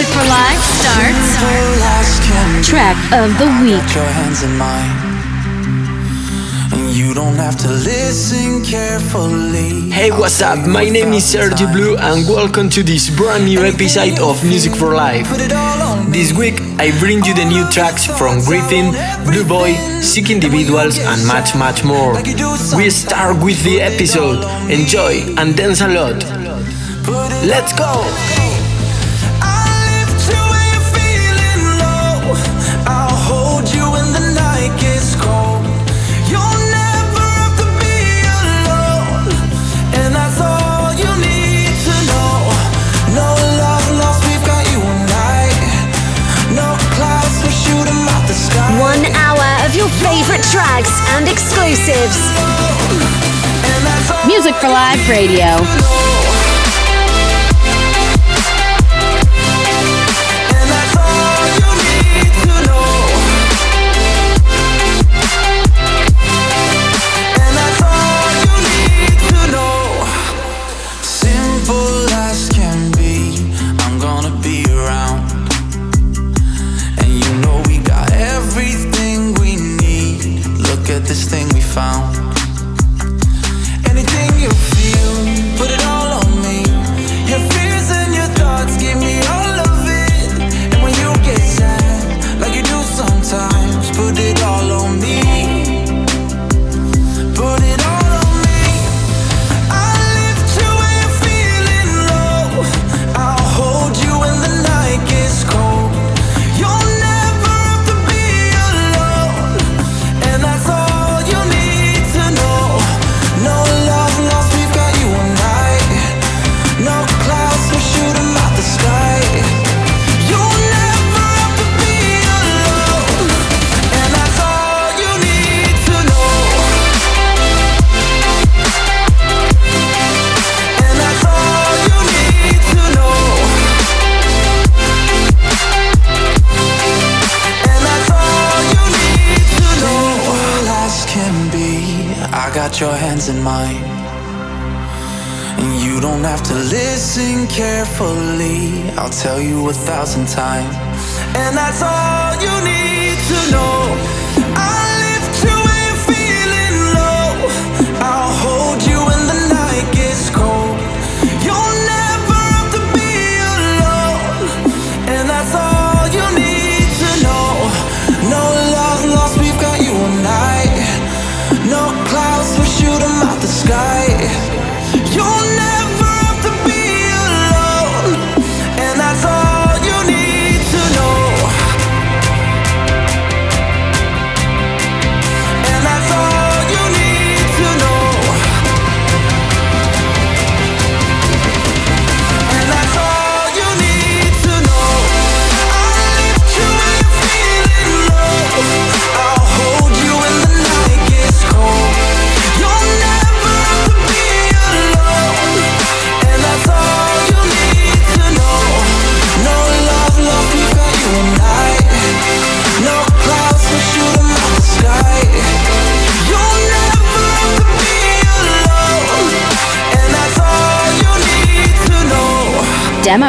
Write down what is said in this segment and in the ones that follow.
Music for Life starts. Track of the week. Your hands in mine. You don't have to listen carefully. Hey, what's up? My name is Sergio Blue, and welcome to this brand new episode of Music for Life. This week, I bring you the new tracks from Griffin, Blue Boy, Sick Individuals, and much, much more. We start with the episode. Enjoy and dance a lot. Let's go! tracks and exclusives. Music for Live Radio. this thing we found. I'll tell you a thousand times. And that's all.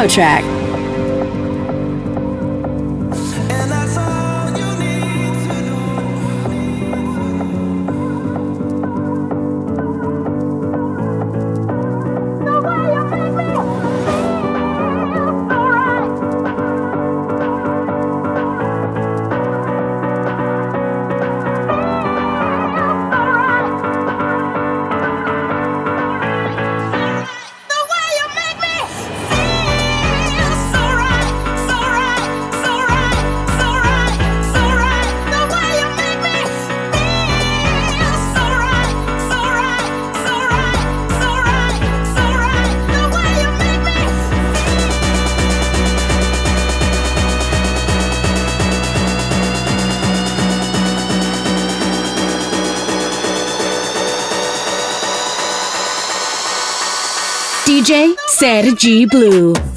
Track. DJ Sergi Blue.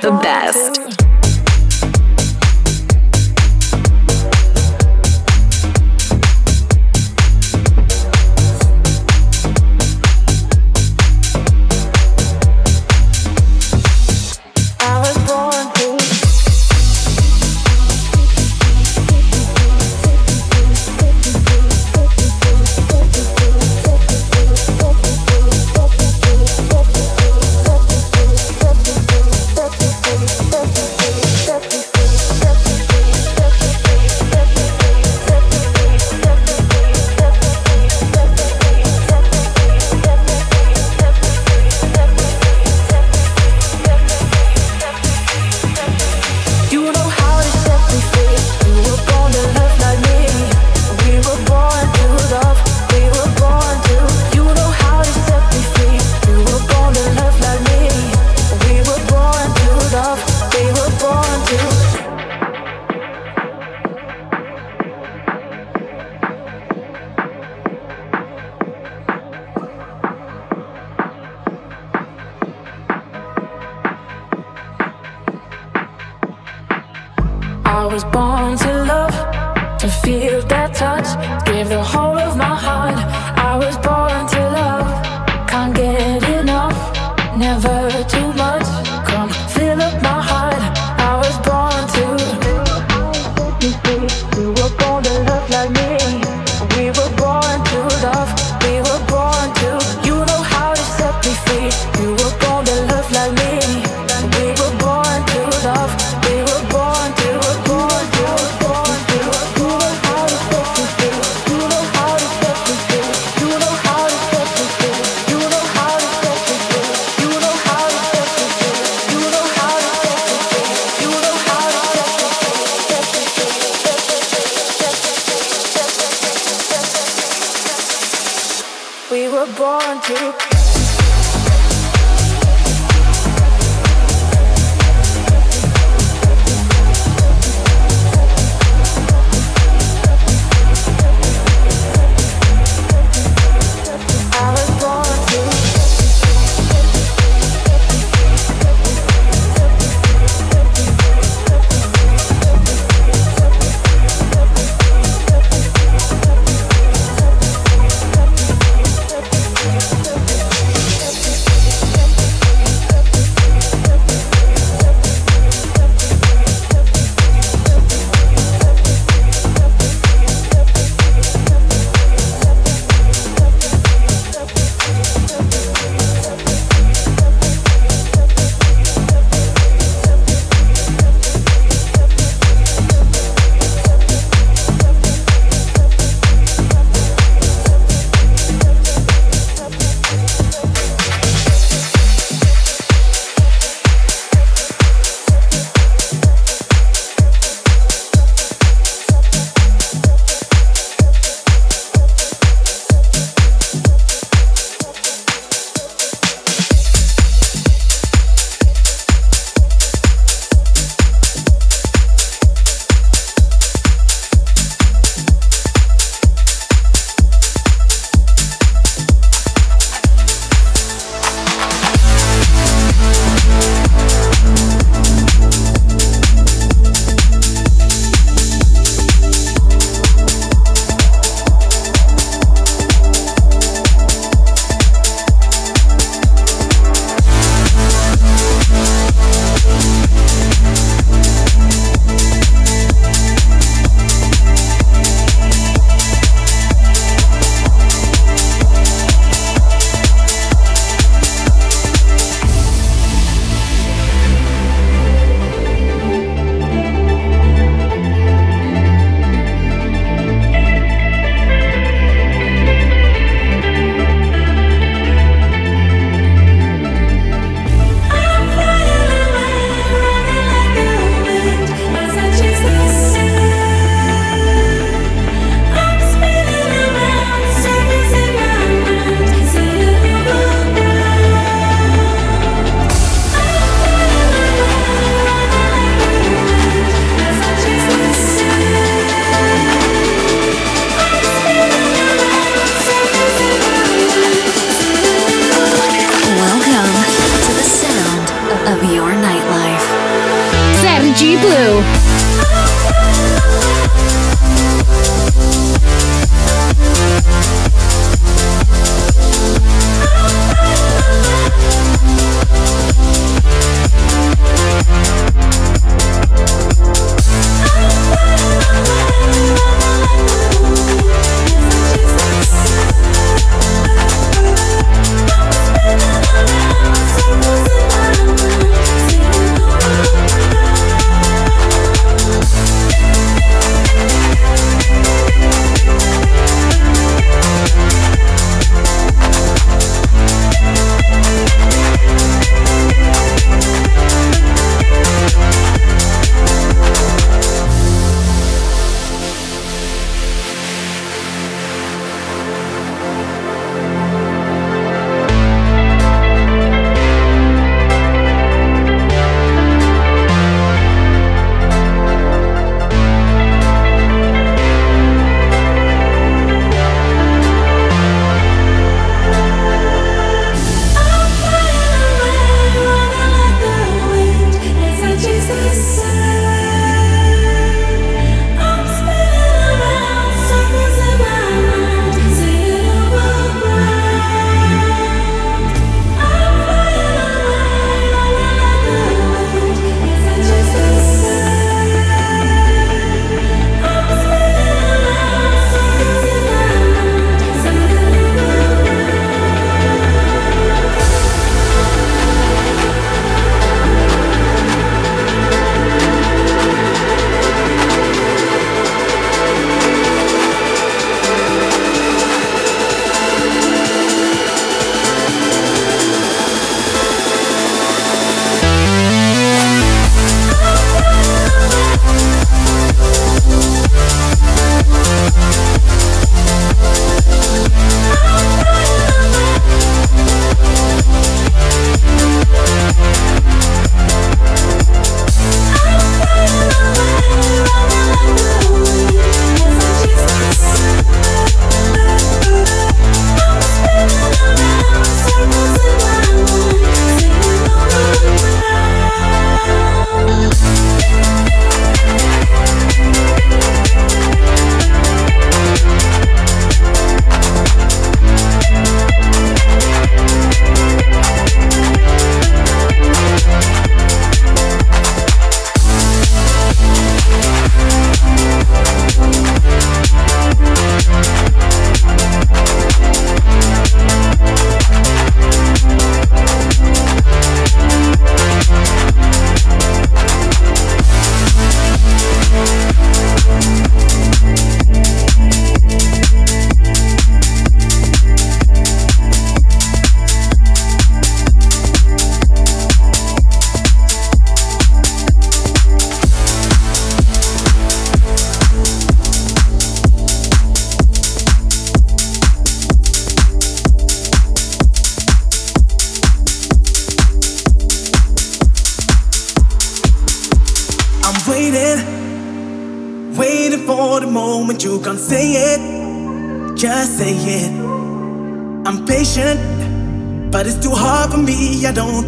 The best.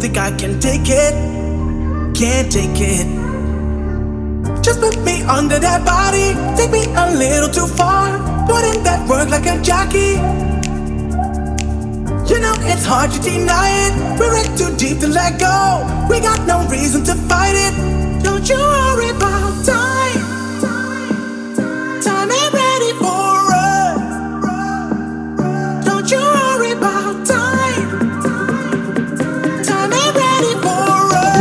Think I can take it. Can't take it. Just put me under that body. Take me a little too far. Put in that work like a jockey. You know it's hard to deny it. We're in too deep to let go. We got no reason to fight it. Don't you worry about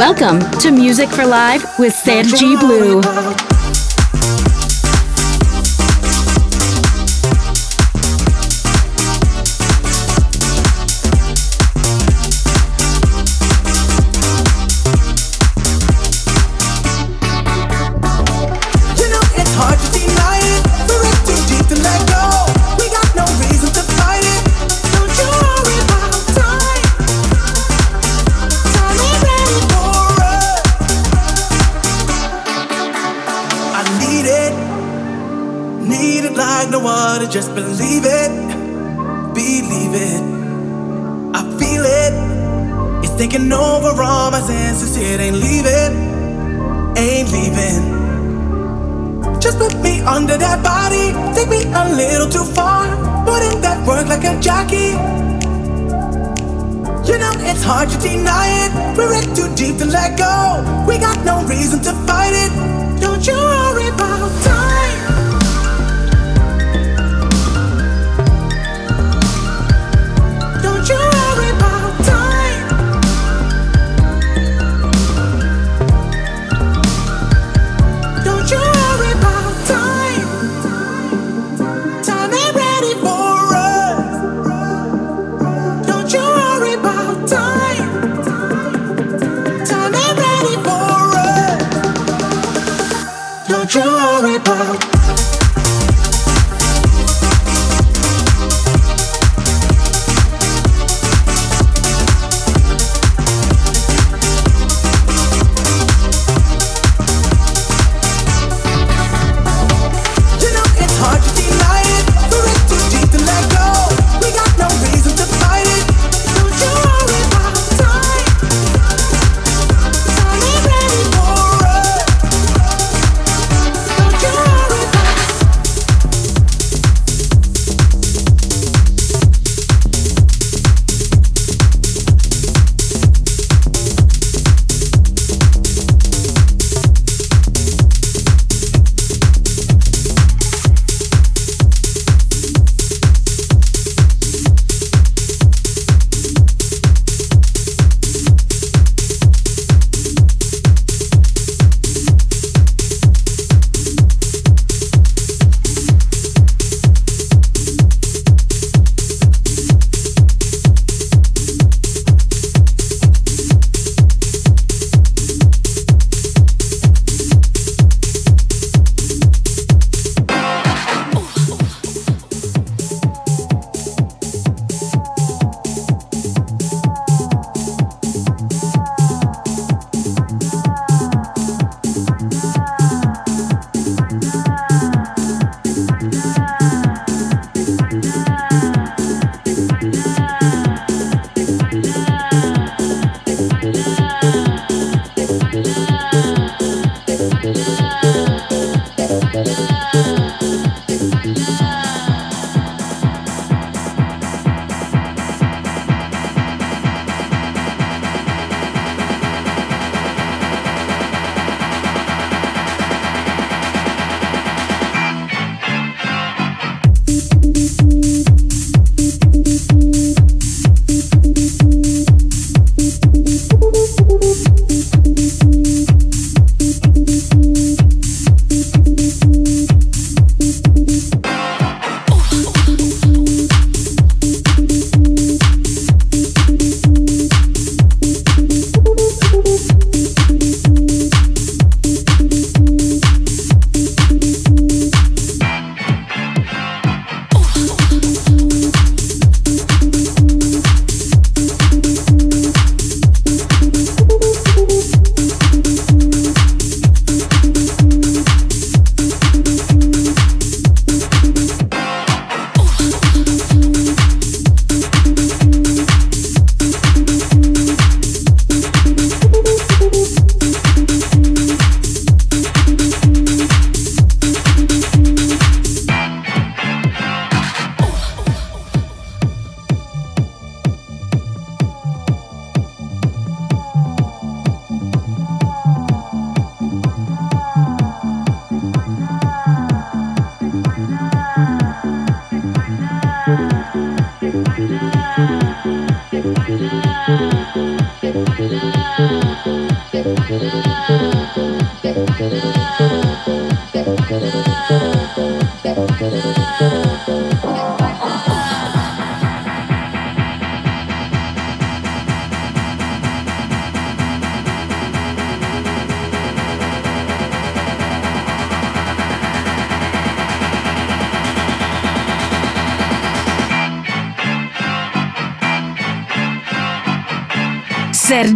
Welcome to Music for Live with Sergi Blue. Ain't leaving. Just put me under that body, take me a little too far. Putting that work like a jockey. You know it's hard to deny it. We're in too deep to let go. We got no reason to fight it. Don't you worry about time. Don't you worry about.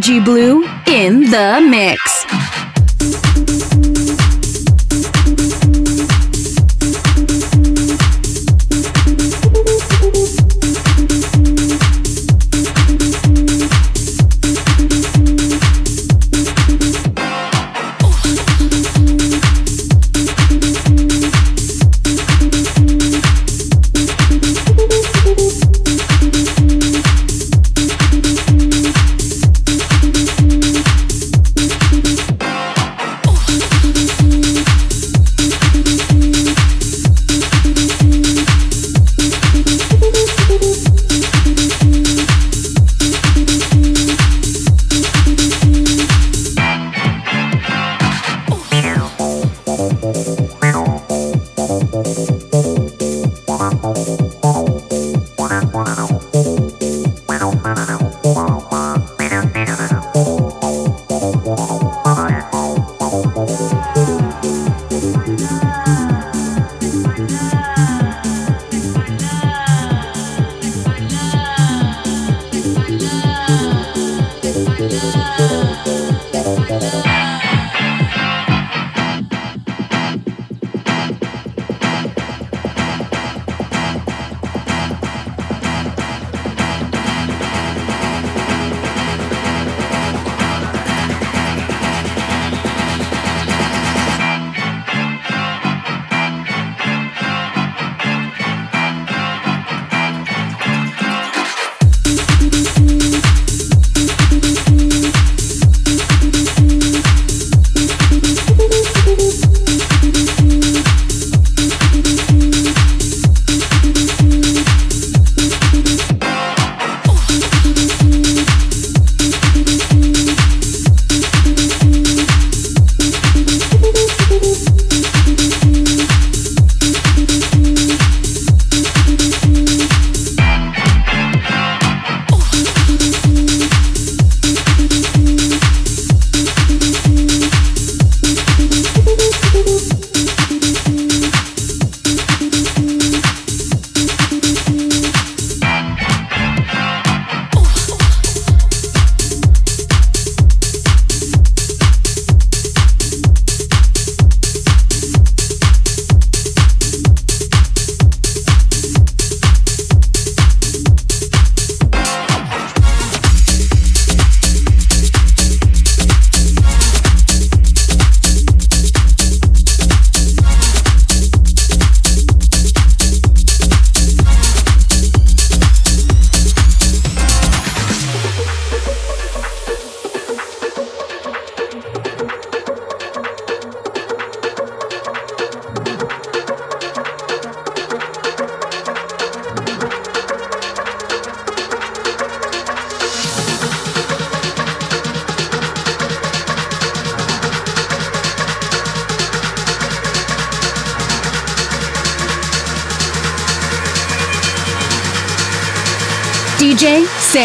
Blue in the mix.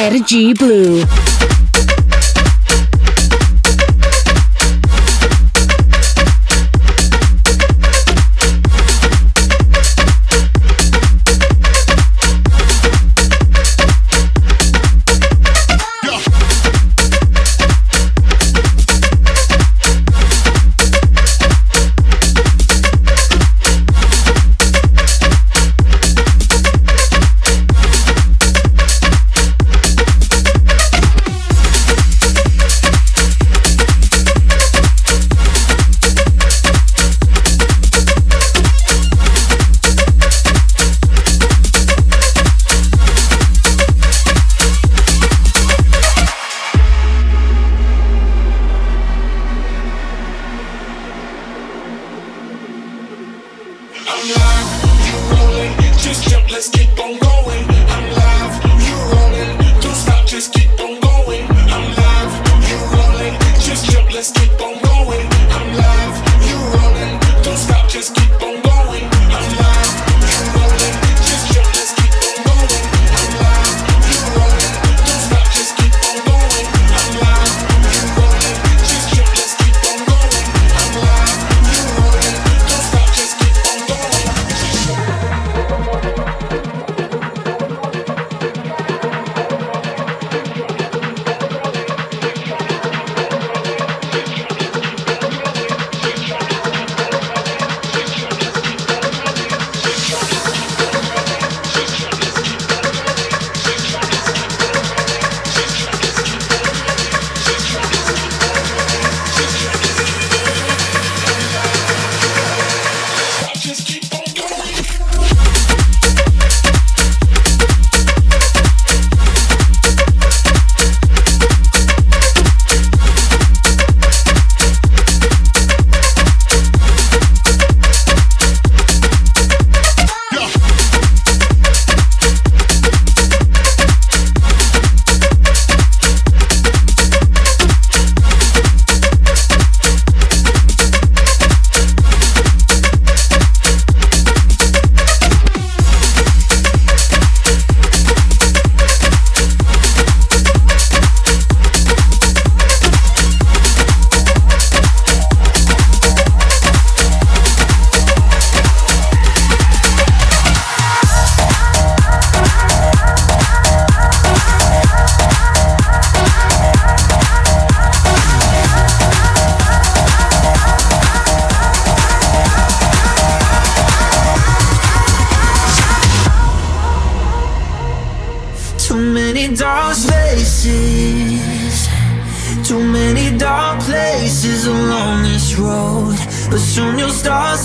Energy Blue.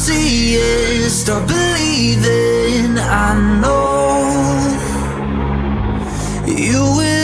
DJ Sergi Blue. You are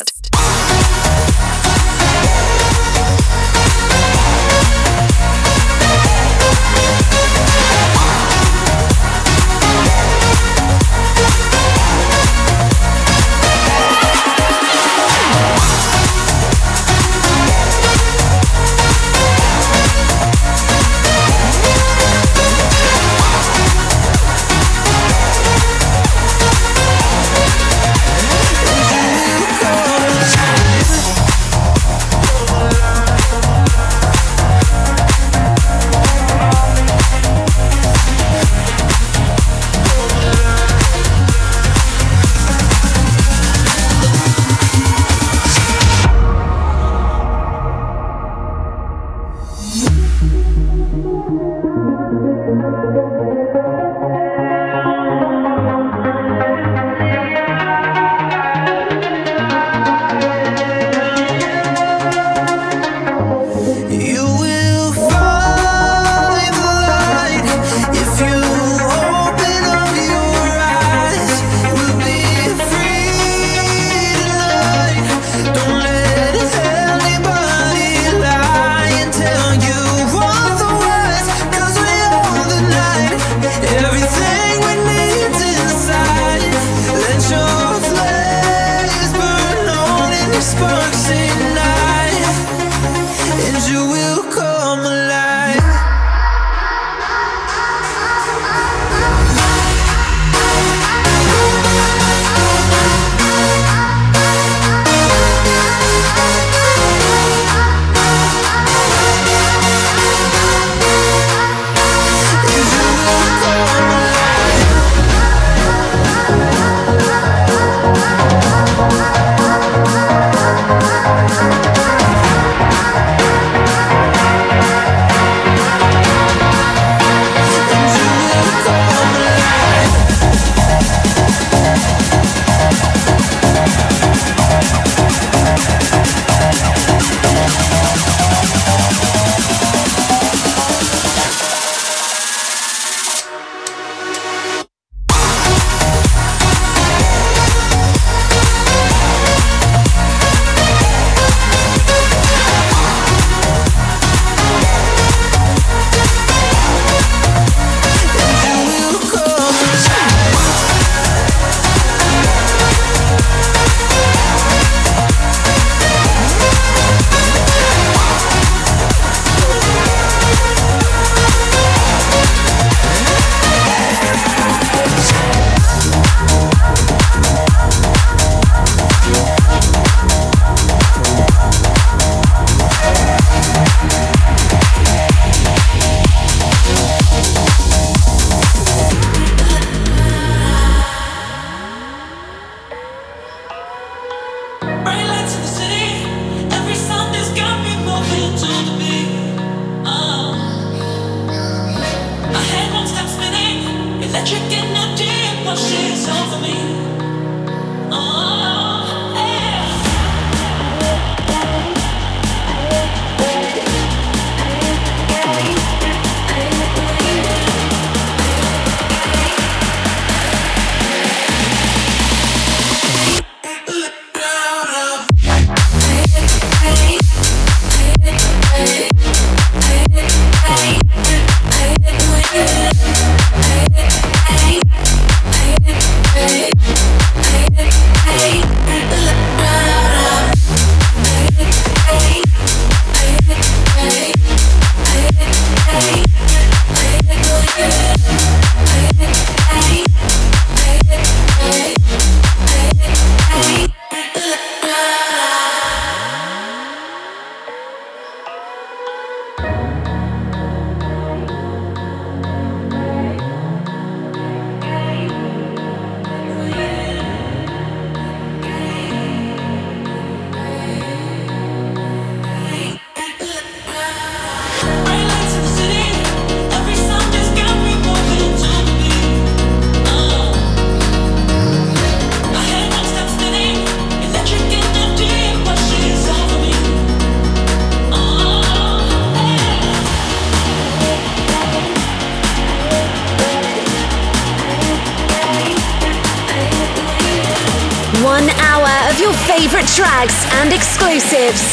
And exclusives.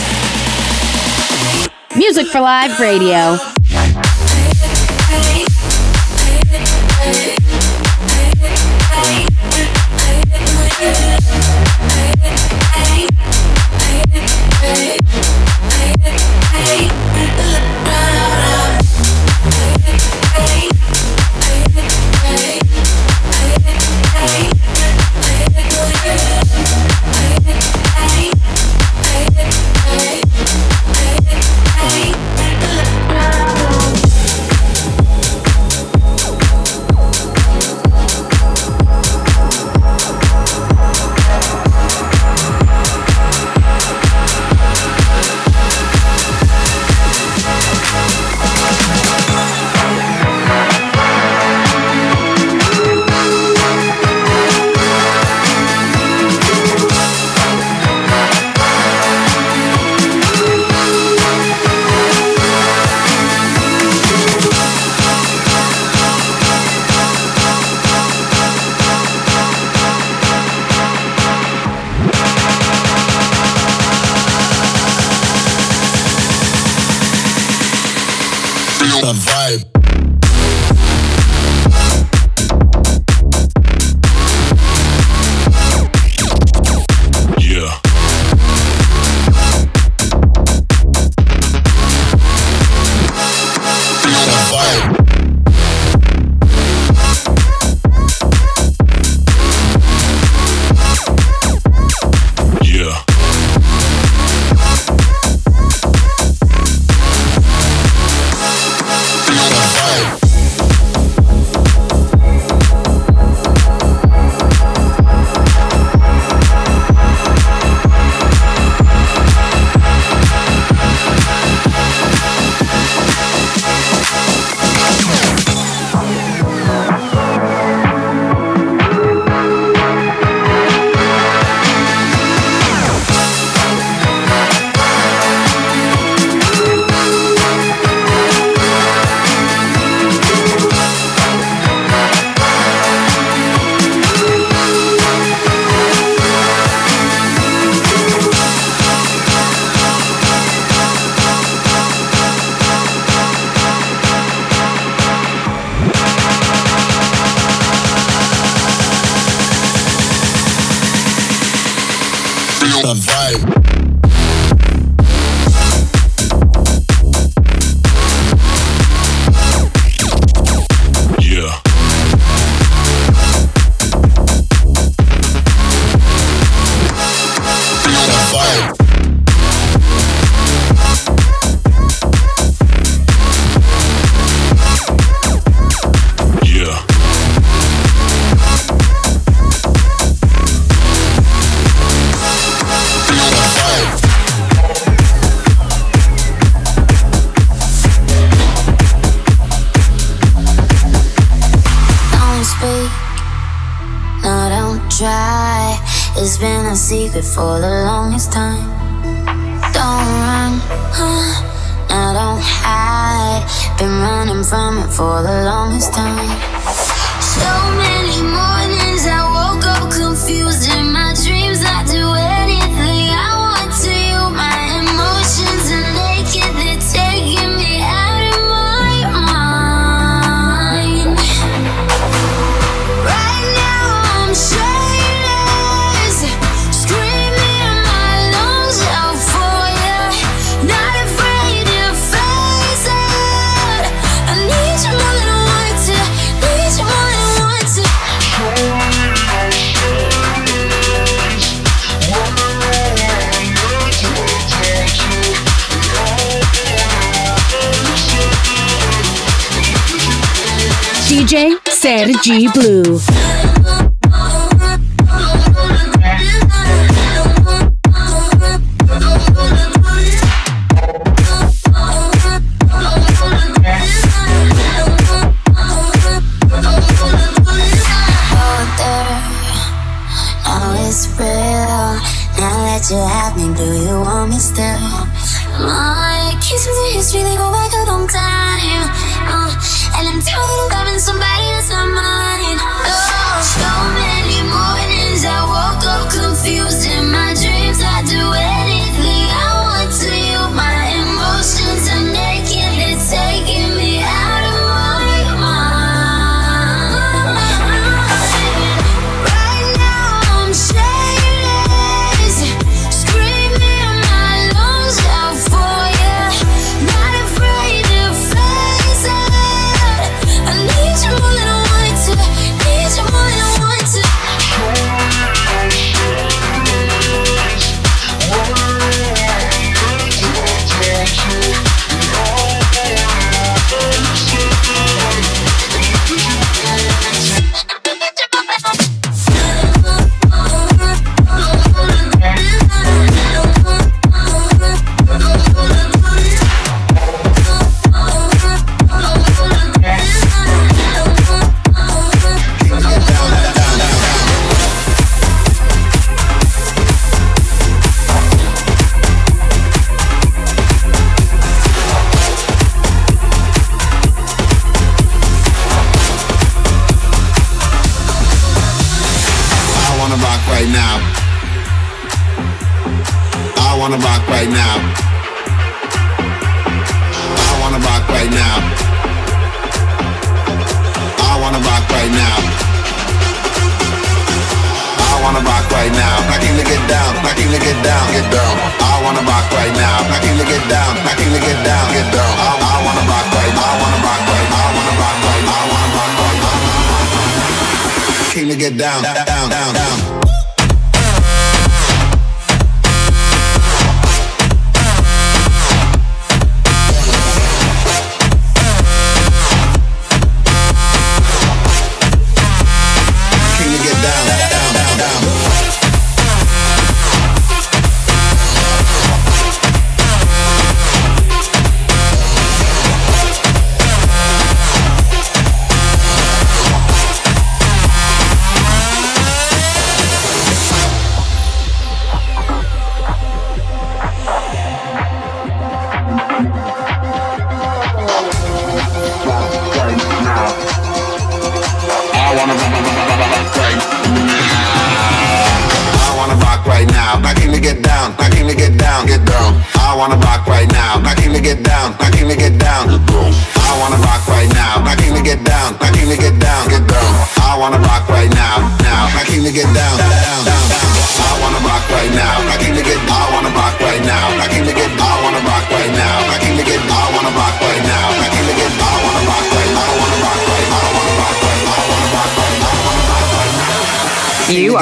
Music for Live Radio. full G Blue. you have me, do you want me still? My history, they go back a long time. Uh, and I'm tired of loving somebody that's not mine stole me came to get down, down, down, down.